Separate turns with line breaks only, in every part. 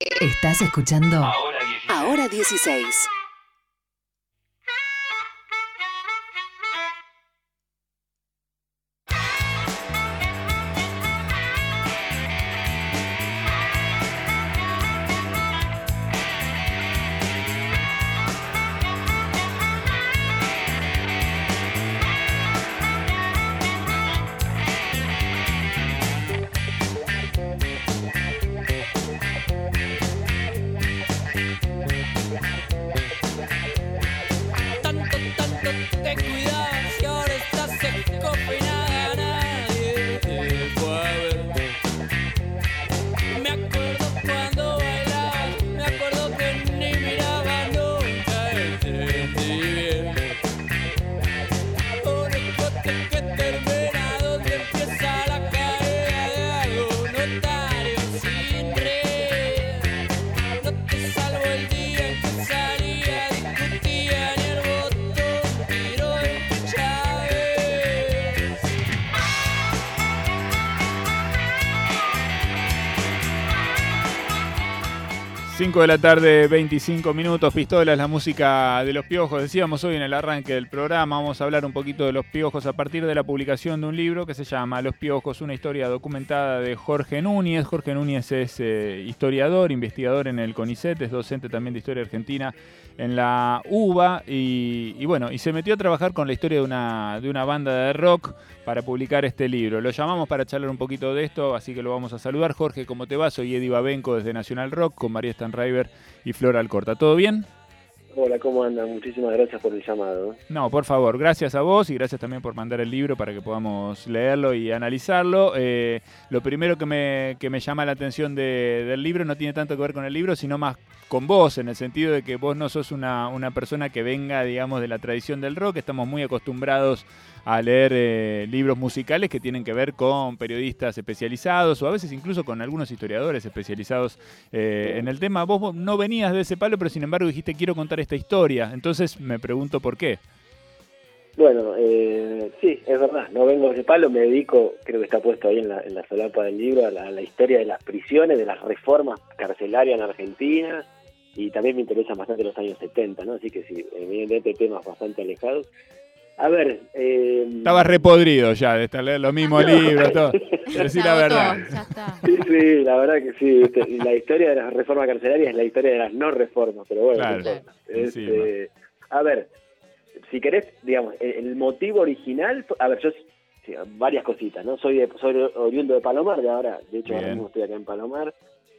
Estás escuchando
Ahora 16.
Ahora 16.
Te cuidabas y ahora estás seco y
5 de la tarde, 25 minutos, pistolas, la música de los piojos. Decíamos hoy en el arranque del programa, vamos a hablar un poquito de los piojos a partir de la publicación de un libro que se llama Los piojos, una historia documentada de Jorge Núñez. Jorge Núñez es eh, historiador, investigador en el CONICET, es docente también de historia argentina en la UBA y, bueno, y se metió a trabajar con la historia de una, de una banda de rock para publicar este libro. Lo llamamos para charlar un poquito de esto, así que lo vamos a saludar. Jorge, ¿cómo te va? Soy Eddie Babenco desde Nacional Rock con María Stanriver y Flora Alcorta. ¿Todo bien?
Hola, ¿cómo andan? Muchísimas gracias por el llamado.
No, por favor, gracias a vos y gracias también por mandar el libro para que podamos leerlo y analizarlo. Eh, lo primero que me, que me llama la atención de- del libro no tiene tanto que ver con el libro, sino más con vos, en el sentido de que vos no sos una, una persona que venga, digamos, de la tradición del rock. Estamos muy acostumbrados a leer eh, libros musicales que tienen que ver con periodistas especializados o a veces incluso con algunos historiadores especializados eh, en el tema. Vos no venías de ese palo, pero sin embargo dijiste quiero contar esta historia. Entonces me pregunto por qué.
Bueno, eh, sí, es verdad, no vengo de palo, me dedico, creo que está puesto ahí en la, en la solapa del libro, a la, a la historia de las prisiones, de las reformas carcelarias en Argentina, y también me interesan bastante los años 70, ¿no? Así que sí, evidentemente temas bastante alejados. A ver, eh,
Estabas repodrido ya de estar leyendo los mismos libros, todo. Decí la verdad.
Sí, sí, la verdad que sí, la historia de las reformas carcelarias es la historia de las no reformas, pero bueno,
Claro.
Este, a ver, si querés, digamos, el, motivo original, a ver, yo sí, varias cositas, ¿no? Soy de, soy oriundo de Palomar, de ahora, de hecho ahora mismo estoy acá en Palomar,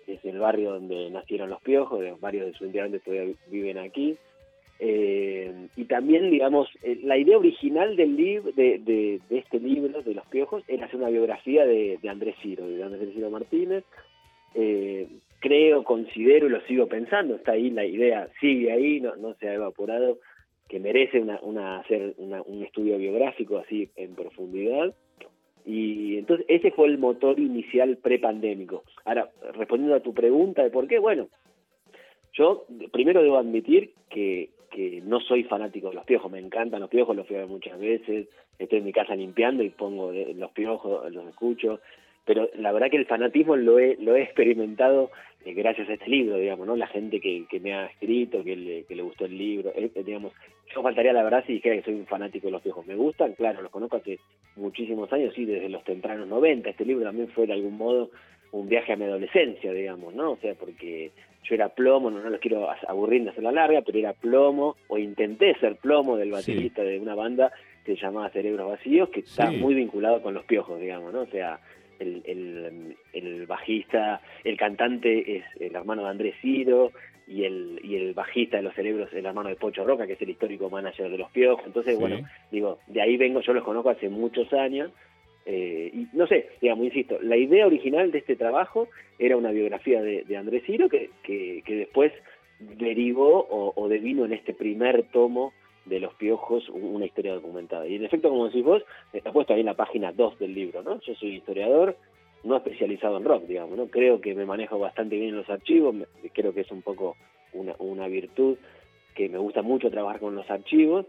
es el barrio donde nacieron los piojos, de- varios de sus integrantes todavía vi- viven aquí. Eh, y también, digamos, eh, la idea original del libro, de, de- este libro, de los piojos, era hacer una biografía de, Andrés Ciro, de Andrés Ciro Martínez. Eh, creo, considero y lo sigo pensando, está ahí la idea, sigue ahí, no, no se ha evaporado, que merece una, hacer un estudio biográfico así en profundidad. Y entonces ese fue el motor inicial prepandémico. Ahora, respondiendo a tu pregunta de por qué, bueno, yo primero debo admitir que, que no soy fanático de los piojos, me encantan los piojos, los fui a ver muchas veces, estoy en mi casa limpiando y pongo de- los piojos, los escucho, pero la verdad que el fanatismo lo he, lo he experimentado eh, gracias a este libro, digamos, ¿no? La gente que, que me ha escrito, que le, que le gustó el libro, eh, eh, digamos, yo faltaría la verdad si dijera que soy un fanático de los piojos. Me gustan, claro, los conozco hace muchísimos años, sí, desde los tempranos 90. Este libro también fue de algún modo un viaje a mi adolescencia, digamos, ¿no? O sea, porque yo era plomo, no, no los quiero aburrir de hacer la larga, pero era plomo, o intenté ser plomo del baterista de una banda que se llamaba Cerebros Vacíos, que está muy vinculado con los piojos, digamos, ¿no? O sea, el, el, el bajista, el cantante es el hermano de Andrés Ciro, y el, y el bajista de los cerebros, el hermano de Pocho Roca, que es el histórico manager de los piojos. Entonces,
Sí.
bueno, digo, de ahí vengo, yo los conozco hace muchos años. Eh, y no sé, digamos, insisto, la idea original de este trabajo era una biografía de, de Andrés Ciro que, que, que después derivó o, o devino en este primer tomo de los piojos una historia documentada. Y en efecto, como decís vos, está puesto ahí en la página 2 del libro, ¿no? Yo soy historiador, no especializado en rock, digamos, ¿no? Creo que me manejo bastante bien en los archivos, creo que es un poco una, una virtud que me gusta mucho trabajar con los archivos,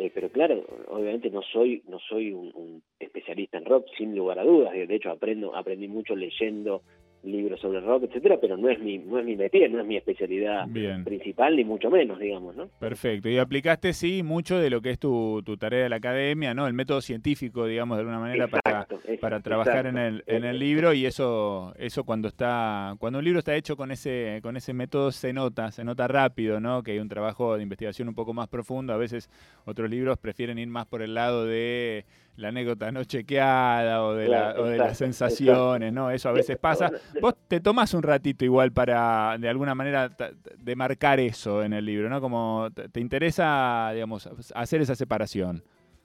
eh, pero claro, obviamente no soy no soy un, un especialista en rock sin lugar a dudas, de hecho aprendo aprendí mucho leyendo libros sobre rock, etcétera, pero no es mi, no es mi métier, no es mi especialidad
Bien.
principal, ni mucho menos, digamos, ¿no?
Perfecto. Y aplicaste, sí, mucho de lo que es tu, tu tarea de la academia, ¿no? El método científico, digamos, de alguna manera, para, para trabajar en el, en el libro y eso, eso cuando está, cuando un libro está hecho con ese, con ese método se nota, se nota rápido, ¿no? Que hay un trabajo de investigación un poco más profundo. A veces otros libros prefieren ir más por el lado de la anécdota no chequeada o de, la- o de las
exacto,
sensaciones, ¿no? Eso a veces pasa. Vos te tomás un ratito igual para, de alguna manera, ta- de marcar eso en el libro, ¿no? Como te te interesa, digamos, hacer esa separación.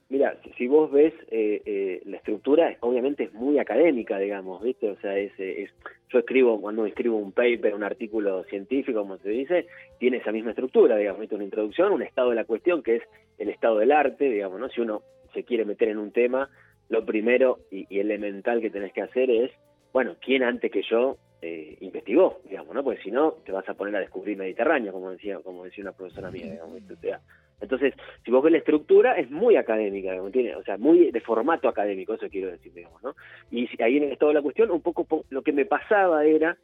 Mira, si- vos ves eh, eh, la estructura, obviamente es muy académica, digamos, ¿viste? O sea, es, es, yo escribo, cuando escribo un paper, un artículo científico, como se dice, tiene esa misma estructura, digamos, ¿viste? Una introducción, un estado de la cuestión, que es el estado del arte, digamos, ¿no? Si uno se quiere meter en un tema, lo primero y, elemental que tenés que hacer es, bueno, ¿quién antes que yo eh, investigó, digamos, ¿no? Porque si no, te vas a poner a descubrir Mediterráneo, como decía, como decía una profesora mía, digamos, entonces, si vos ves la estructura, es muy académica, digamos, tiene, o sea, muy de formato académico, eso quiero decir, digamos, ¿no? Y ahí en el estado de la cuestión, un poco po- lo que me pasaba era,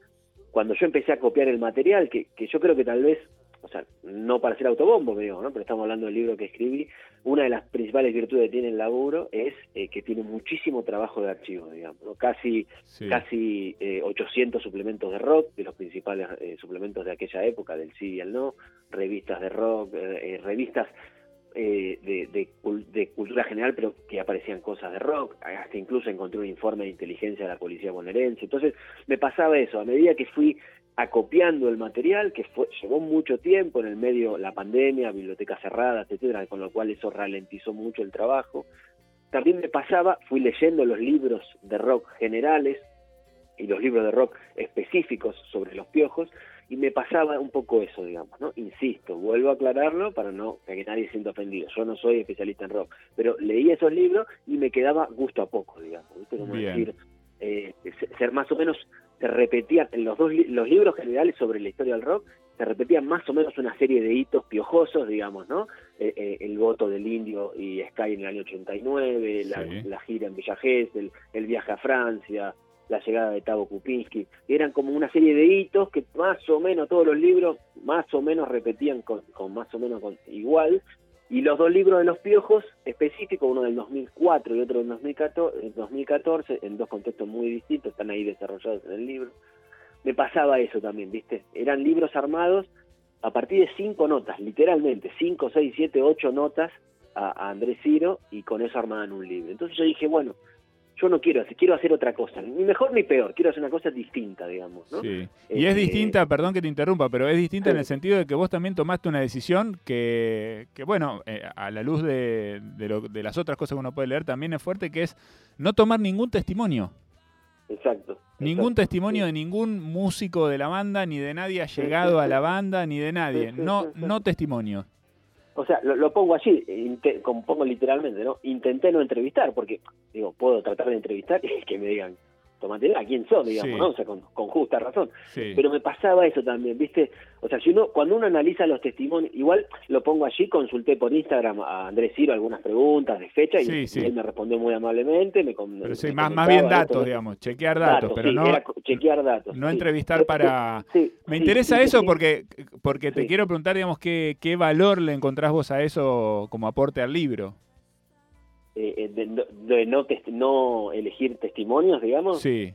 cuando yo empecé a copiar el material, que, que yo creo que tal vez, o sea, no para ser autobombo, me digo, ¿no? Pero estamos hablando del libro que escribí, una de las principales virtudes que tiene el laburo es eh, que tiene muchísimo trabajo de archivo, digamos, ¿no? Casi
Sí.
casi eh, 800 suplementos de rock, de los principales eh, suplementos de aquella época, del sí y el no, revistas de rock, eh, eh, revistas eh, de, de de cultura general, pero que aparecían cosas de rock, hasta incluso encontré un informe de inteligencia de la policía bonaerense. Entonces me pasaba eso, a medida que fui acopiando el material, que fue, llevó mucho tiempo, en el medio la pandemia, bibliotecas cerradas, etcétera, con lo cual eso ralentizó mucho el trabajo. También me pasaba, fui leyendo los libros de rock generales y los libros de rock específicos sobre los piojos, y me pasaba un poco eso, digamos, ¿no? Insisto, vuelvo a aclararlo para no para que nadie se sienta ofendido. Yo no soy especialista en rock, pero leí esos libros y me quedaba gusto a poco, digamos, ¿viste? Como
Bien.
decir, eh, se- ser más o menos se repetían en los dos los libros generales sobre la historia del rock se repetían más o menos una serie de hitos piojosos, digamos, ¿no? Eh, eh, el voto del Indio y Sky en el año 89, la,
Sí.
la gira en Villa Gesell, el viaje a Francia, la llegada de Tavo Kupinski, eran como una serie de hitos que más o menos todos los libros más o menos repetían con, con más o menos con, igual, y los dos libros de los piojos específicos, uno del 2004 y otro del 2014, en 2014, en dos contextos muy distintos, están ahí desarrollados en el libro, me pasaba eso también, ¿viste? Eran libros armados a partir de cinco notas, literalmente, cinco, seis, siete, ocho notas a, a Andrés Ciro y con eso armaban un libro. Entonces yo dije, bueno, yo no quiero hacer, quiero hacer otra cosa, ni mejor ni peor, quiero hacer una cosa distinta, digamos, ¿no?
Sí. Y es
Este,
distinta, perdón que te interrumpa, pero es distinta en el sentido de que vos también tomaste una decisión que, que bueno, eh, a la luz de, de lo- de las otras cosas que uno puede leer, también es fuerte, que es no tomar ningún testimonio.
Exacto.
Ningún
exacto,
testimonio
sí.
de ningún músico de la banda, ni de nadie ha llegado a la banda, ni de nadie. No, no testimonio.
O sea, lo, lo pongo inte- como pongo literalmente, ¿no? Intenté no entrevistar, porque, digo, puedo tratar de entrevistar y que me digan, tómatela, ¿quién sos? Digamos,
Sí.
¿no? O sea, con, con justa razón.
Sí.
Pero me pasaba eso también, ¿viste? O sea, si uno, cuando uno analiza los testimonios, igual lo pongo allí, consulté por Instagram a Andrés Ciro algunas preguntas de fecha y,
Sí,
y
sí.
él me respondió muy amablemente. Me,
Pero sí,
me
más, más bien datos,
esto.
digamos, chequear datos, pero no,
chequear datos.
no entrevistar para... Me interesa eso porque, porque te quiero preguntar, digamos, qué, qué valor le encontrás vos a eso como aporte al libro.
Eh, eh, de, no- de no, no elegir testimonios, digamos.
Sí,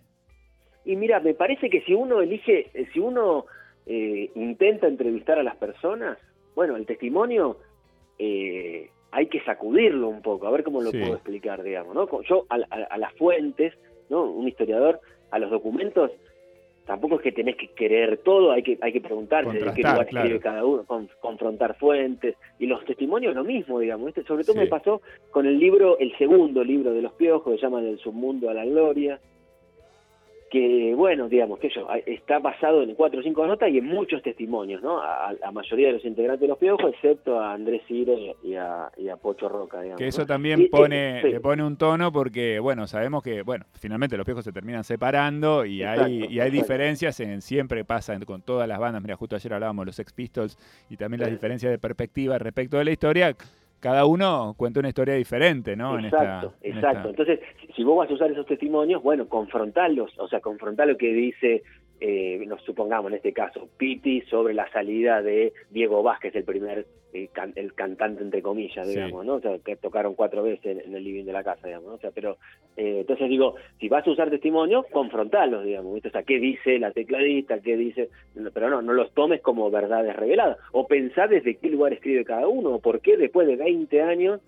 Y mira, me parece que si uno elige, eh, si uno eh, intenta entrevistar a las personas, bueno, el testimonio eh, hay que sacudirlo un poco, a ver cómo lo
Sí.
puedo explicar, digamos, ¿no? Yo a- a las fuentes, ¿no? Un historiador, a los documentos, tampoco es que tenés que querer todo, hay que hay que preguntarse de qué lugar
claro.
escribe cada uno, con- confrontar fuentes, y los testimonios lo mismo, digamos, ¿viste? Sobre todo
Sí.
me pasó con el libro, el segundo libro de los piojos, que se llama Del submundo a la gloria, que bueno, digamos que yo está basado en cuatro o cinco notas y en muchos testimonios, ¿no? A la mayoría de los integrantes de los piojos, excepto a Andrés Ciro y, a, y a Pocho Roca, digamos.
que eso
¿no?
también
Y- y-
pone,
sí.
le pone un tono porque, bueno, sabemos que, bueno, finalmente los viejos se terminan separando y hay, y hay
exacto.
diferencias, en, siempre pasa con todas las bandas, mira, justo ayer hablábamos de los Sex Pistols y también las
Sí.
diferencias de perspectiva respecto de la historia, cada uno cuenta una historia diferente, ¿no? En
Exacto,
en
exacto.
esta-
Entonces, si- vos vas a usar esos testimonios, bueno, confrontarlos, o sea, confrontar lo que dice, eh, nos supongamos en este caso, Piti sobre la salida de Diego Vázquez, el primer eh, can- el cantante entre comillas,
Sí.
digamos, ¿no? O sea, que tocaron cuatro veces en, el living de la casa, digamos, ¿no? O sea, pero eh, entonces digo, si vas a usar testimonios, confrontarlos, digamos, ¿viste? O sea, ¿qué dice la tecladista? ¿Qué dice? Pero no, no los tomes como verdades reveladas. O pensar desde qué lugar escribe cada uno, o por qué después de 20 años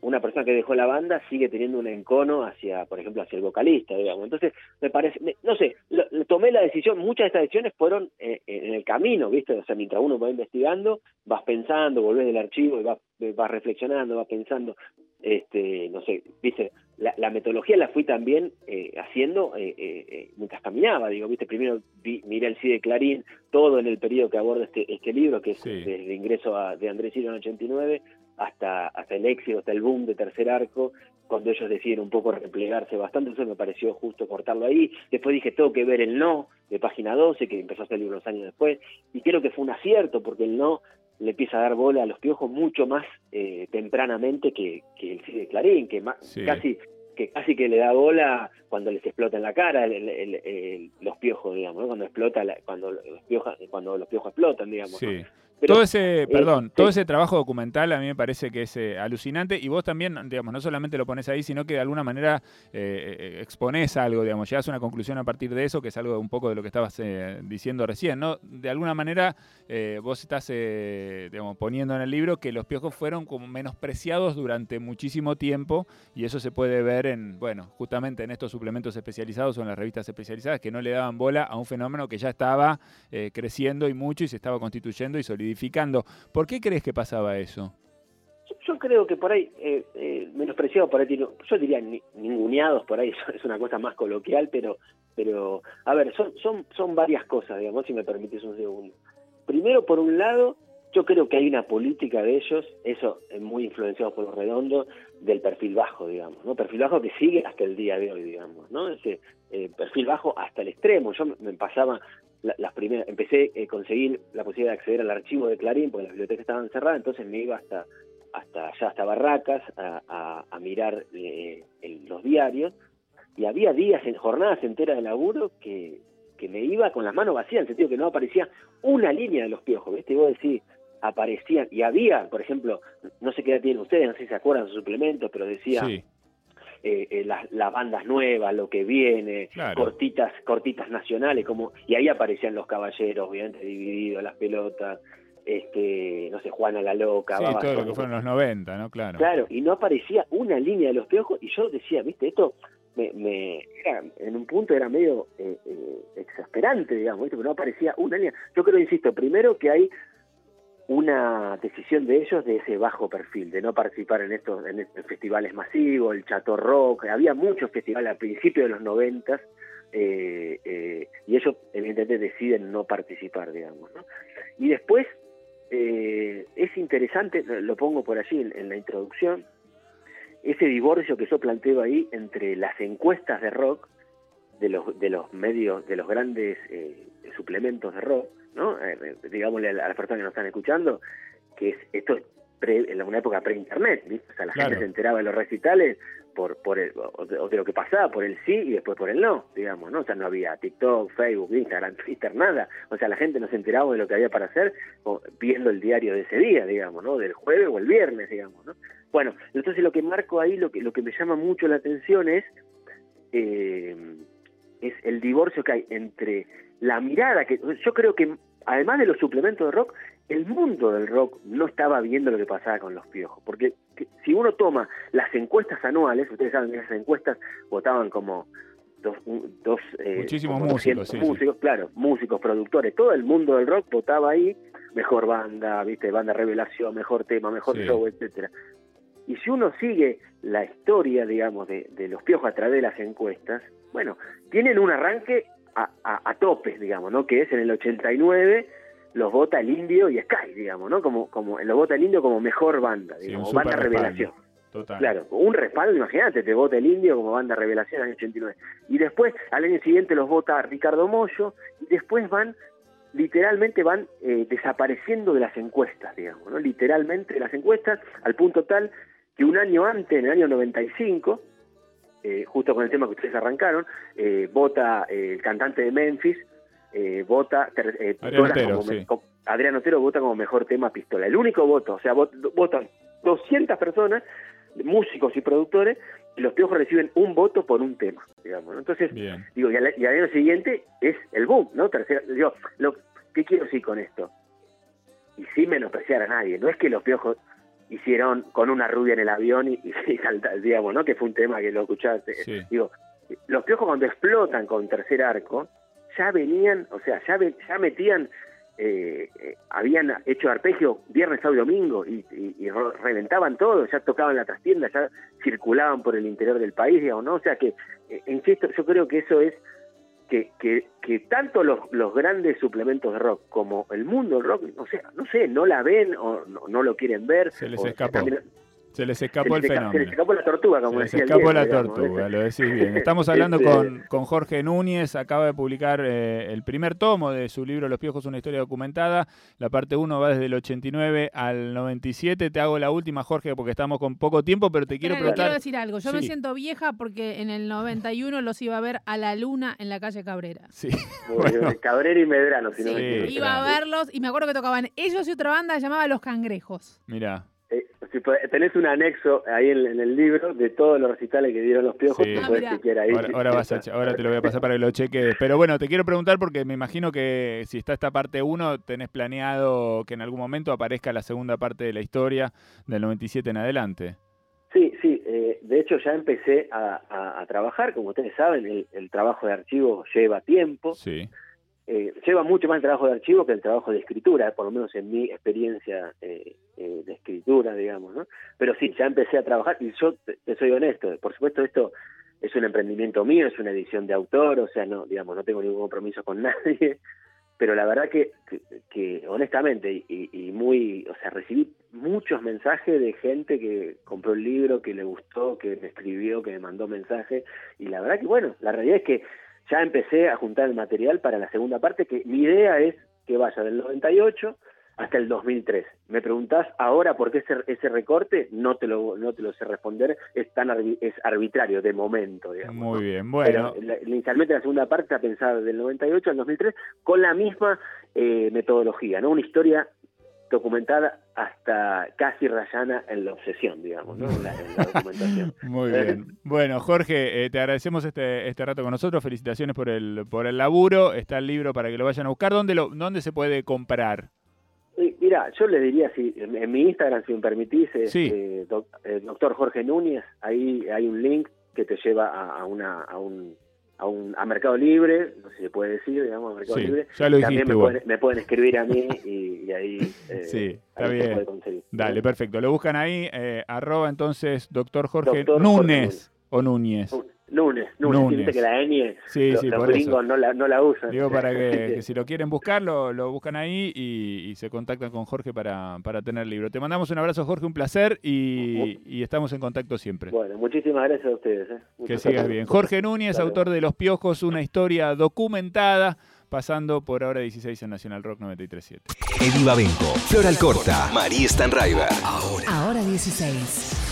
una persona que dejó la banda sigue teniendo un encono hacia, por ejemplo, hacia el vocalista, digamos. Entonces, me parece, me- no sé, lo- tomé la decisión, muchas de estas decisiones fueron eh, en el camino, ¿viste? O sea, mientras uno va investigando, vas pensando, volvés del archivo y vas, vas reflexionando, vas pensando, este, no sé, ¿viste? La, la metodología la fui también eh, haciendo eh, eh, eh, mientras caminaba, digo, ¿viste? Primero vi, miré el CIDE Clarín, todo en el periodo que aborda este, este libro, que es
Sí.
el ingreso a- de Andrés Ciro en 89, hasta, hasta el éxito, hasta el boom de Tercer Arco, cuando ellos deciden un poco replegarse bastante, entonces me pareció justo cortarlo ahí. Después dije, tengo que ver el no, de página 12, que empezó a salir unos años después, y creo que fue un acierto, porque el no le empieza a dar bola a los piojos mucho más eh, tempranamente que, que el CIDE Clarín, que más,
Sí.
casi que casi que le da bola cuando les explota en la cara el- el- el- el- los piojos, digamos, ¿no? cuando explota la- cuando los piojos cuando los piojos explotan, digamos. ¿no? Pero-
todo ese, perdón,
sí.
todo ese trabajo documental a mí me parece que es eh, alucinante y vos también, digamos, no solamente lo pones ahí, sino que de alguna manera eh, eh, exponés algo, digamos, llegas a una conclusión a partir de eso, que es algo un poco de lo que estabas eh, diciendo recién, ¿no? De alguna manera eh, vos estás, eh, digamos, poniendo en el libro que los piojos fueron como menospreciados durante muchísimo tiempo y eso se puede ver en, bueno, justamente en estos suplementos especializados o en las revistas especializadas que no le daban bola a un fenómeno que ya estaba eh, creciendo y mucho y se estaba constituyendo y solidificando. ¿Por qué crees que pasaba eso?
Yo, creo que por ahí, eh, eh, menospreciados por ahí, yo diría ni- ninguneados por ahí, es una cosa más coloquial, pero, pero a ver, son, son, son varias cosas, digamos, si me permites un segundo. Primero, por un lado, yo creo que hay una política de ellos, eso es muy influenciado por los redondos, del perfil bajo, digamos, ¿no? Perfil bajo que sigue hasta el día de hoy, digamos, ¿no? Ese eh, perfil bajo hasta el extremo. Yo me pasaba la- las primeras, empecé a conseguir la posibilidad de acceder al archivo de Clarín, porque las bibliotecas estaban cerradas, entonces me iba hasta hasta allá, hasta Barracas, a, mirar eh, los diarios, y había días, en jornadas enteras de laburo, que, que me iba con las manos vacías, en el sentido que no aparecía una línea de los piojos, ¿viste? Y vos decís, aparecían, y había, por ejemplo, no sé qué edad tienen ustedes, no sé si se acuerdan sus suplementos, pero decía eh, eh, las, las bandas nuevas, lo que viene,
Claro.
cortitas, cortitas nacionales, como y ahí aparecían los caballeros, obviamente divididos, las pelotas, este, no sé, Juana la loca,
sí,
Baba
todo lo que fueron los 90, ¿no? Claro.
Claro, y no aparecía una línea de los piojos, y yo decía, viste, esto me, me era, en un punto era medio eh, eh, exasperante, digamos, ¿viste? pero no aparecía una línea. Yo creo, insisto, primero que hay una decisión de ellos de ese bajo perfil, de no participar en estos, en estos festivales masivos, el Chato Rock, había muchos festivales al principio de los noventas, eh, eh, y ellos evidentemente deciden no participar, digamos. ¿no? Y después, eh, es interesante, lo pongo por allí en, en la introducción, ese divorcio que yo planteo ahí entre las encuestas de rock, de los, de los medios, de los grandes eh, suplementos de rock, ¿no? Eh, digámosle a las personas que nos están escuchando, que es esto es pre- en una época pre-internet, ¿viste? O sea, la
Claro.
gente se enteraba de los recitales por, por el, o, de, o de lo que pasaba, por el sí y después por el no, digamos, ¿no? O sea, no había TikTok, Facebook, Instagram, Twitter, nada. O sea, la gente no se enteraba de lo que había para hacer o viendo el diario de ese día, digamos, ¿no? Del jueves o el viernes, digamos, ¿no? Bueno, entonces lo que marco ahí, lo que, lo que me llama mucho la atención es, eh, es el divorcio que hay entre la mirada que yo creo que además de los suplementos de rock el mundo del rock no estaba viendo lo que pasaba con los piojos porque que- si uno toma las encuestas anuales ustedes saben que esas encuestas votaban como dos, dos eh,
Muchísimos
como
músicos,
200
sí, sí.
músicos claro músicos productores todo el mundo del rock votaba ahí mejor banda viste banda revelación mejor tema mejor
Sí.
show etcétera y si uno sigue la historia, digamos, de, de los piojos a través de las encuestas, bueno, tienen un arranque a, a, a topes, digamos, ¿no? Que es en el 89 los vota el Indio y Sky, digamos, ¿no? Como, como los vota el Indio como mejor banda, digamos, banda revelación.
Total.
Claro, un respaldo, imagínate, te vota el Indio como banda revelación en el año 89. Y después, al año siguiente los vota Ricardo Mollo, y después van literalmente van eh, desapareciendo de las encuestas, digamos, ¿no? Literalmente de las encuestas, al punto tal que un año antes, en el año 95, eh, justo con el tema que ustedes arrancaron, eh, vota eh, el cantante de Memphis, eh, vota
Adrián Otero, sí.
Adrián Otero vota como mejor tema Pistola. El único voto, o sea, vot- votan 200 personas, músicos y productores, y los piojos reciben un voto por un tema, digamos. ¿no? Entonces,
Bien.
digo, y al, y al año siguiente es el boom, ¿no? Tercera, digo, lo, ¿qué quiero decir con esto? Y sin menospreciar a nadie, no es que los piojos hicieron con una rubia en el avión y, y, salta- digamos, ¿no? Que fue un tema que lo escuchaste.
Sí.
Digo, los piojos cuando explotan con tercer arco, ya venían, o sea, ya, ve- ya metían, eh, eh, habían hecho arpegio viernes, sábado y domingo y, y- reventaban todo, ya tocaban la trastienda, ya circulaban por el interior del país, digamos, ¿no? O sea que, eh, en esto yo creo que eso es que, que, que tanto los, los grandes suplementos de rock como el mundo del rock, o sea, no sé, no la ven o no, no lo quieren ver.
Se les
también-
Se les
se
escapó el
les esca- se les
fenómeno.
escapó la tortuga,
Se
como
les
decía el
escapó
viejo,
la tortuga, lo decís bien. Estamos hablando
Este-
con, con Jorge Núñez, acaba de publicar eh, el primer tomo de su libro Los Piojos, una historia documentada. La parte 1 va desde el 89 al 97. Te hago la última, Jorge, porque estamos con poco tiempo, pero te quiero
Espera,
preguntar...
quiero decir algo. Yo me siento vieja porque en el 91 los iba a ver a la luna en la calle Cabrera.
Sí, Bueno.
Cabrera y Medrano, si no
Sí,
me
Sí,
equivoco.
iba a verlos y me acuerdo que tocaban ellos y otra banda que llamaba Los Cangrejos.
mira.
Si tenés un anexo ahí en, en el libro de todos los recitales que dieron los piojos,
Sí.
Ah,
ahí.
Ahora, ahora vas a ahora te lo voy a pasar para que lo cheques. Pero bueno, te quiero preguntar porque me imagino que si está esta parte 1, tenés planeado que en algún momento aparezca la segunda parte de la historia del 97 en adelante.
Sí, sí, eh, de hecho ya empecé a, a- a trabajar, como ustedes saben, el, el trabajo de archivo lleva tiempo,
Sí,
eh, lleva mucho más el trabajo de archivo que el trabajo de escritura, por lo menos en mi experiencia eh, eh, de escritura, digamos, ¿no? Pero sí, ya empecé a trabajar y yo te, soy honesto, por supuesto esto es un emprendimiento mío, es una edición de autor, o sea, no, digamos, no tengo ningún compromiso con nadie, pero la verdad que, que, que honestamente y, y muy, o sea, recibí muchos mensajes de gente que compró el libro, que le gustó, que me escribió, que me mandó mensajes y la verdad que bueno, la realidad es que ya empecé a juntar el material para la segunda parte, que mi idea es que vaya del 98 hasta el 2003. Me preguntás ahora por qué ese, ese recorte, no te lo no te lo sé responder, es tan arbi- es arbitrario de momento, digamos. ¿no?
muy bien. Bueno,
Pero la- inicialmente la segunda parte está pensada del 98 al 2003 con la misma eh, metodología, ¿no? Una historia documentada hasta casi rayana en la obsesión, digamos, ¿no? En la, en la documentación.
muy bien. Bueno, Jorge, eh, te agradecemos este, este rato con nosotros. Felicitaciones por el, por el laburo. Está el libro para que lo vayan a buscar. ¿Dónde, lo, dónde se puede comprar?
Mira, yo le diría, si en en mi Instagram, si me permitís, es,
Sí.
eh, doc- eh, doctor Jorge Núñez, ahí hay un link que te lleva a, a una a un a un a Mercado Libre, no sé si se puede decir, digamos, a Mercado
Sí,
Libre.
ya lo
También
dijiste
me pueden, me pueden escribir a mí y, y ahí, eh,
Sí, está
ahí se
bien.
puede conseguir.
Dale, perfecto. Lo buscan ahí. eh, arroba entonces doctor Jorge
Doctor Jorge
Núñez o Núñez.
Lunes, lunes,
Núñez.
Viste que la ñ,
Sí,
los,
sí,
los
por eso.
gringos no la, no la usan.
Digo para que, que si lo quieren buscar, lo, lo buscan ahí y, y se contactan con Jorge para, para tener el libro. Te mandamos un abrazo, Jorge, un placer y, y estamos en contacto siempre.
Bueno, muchísimas gracias a ustedes. eh.
Que sigas bien. Jorge Núñez, autor de Los Piojos, una historia documentada, pasando por ahora 16 en Nacional Rock 937.
Eddie Babenco, Flor Alcorta, María Stanraiver.
Ahora 16.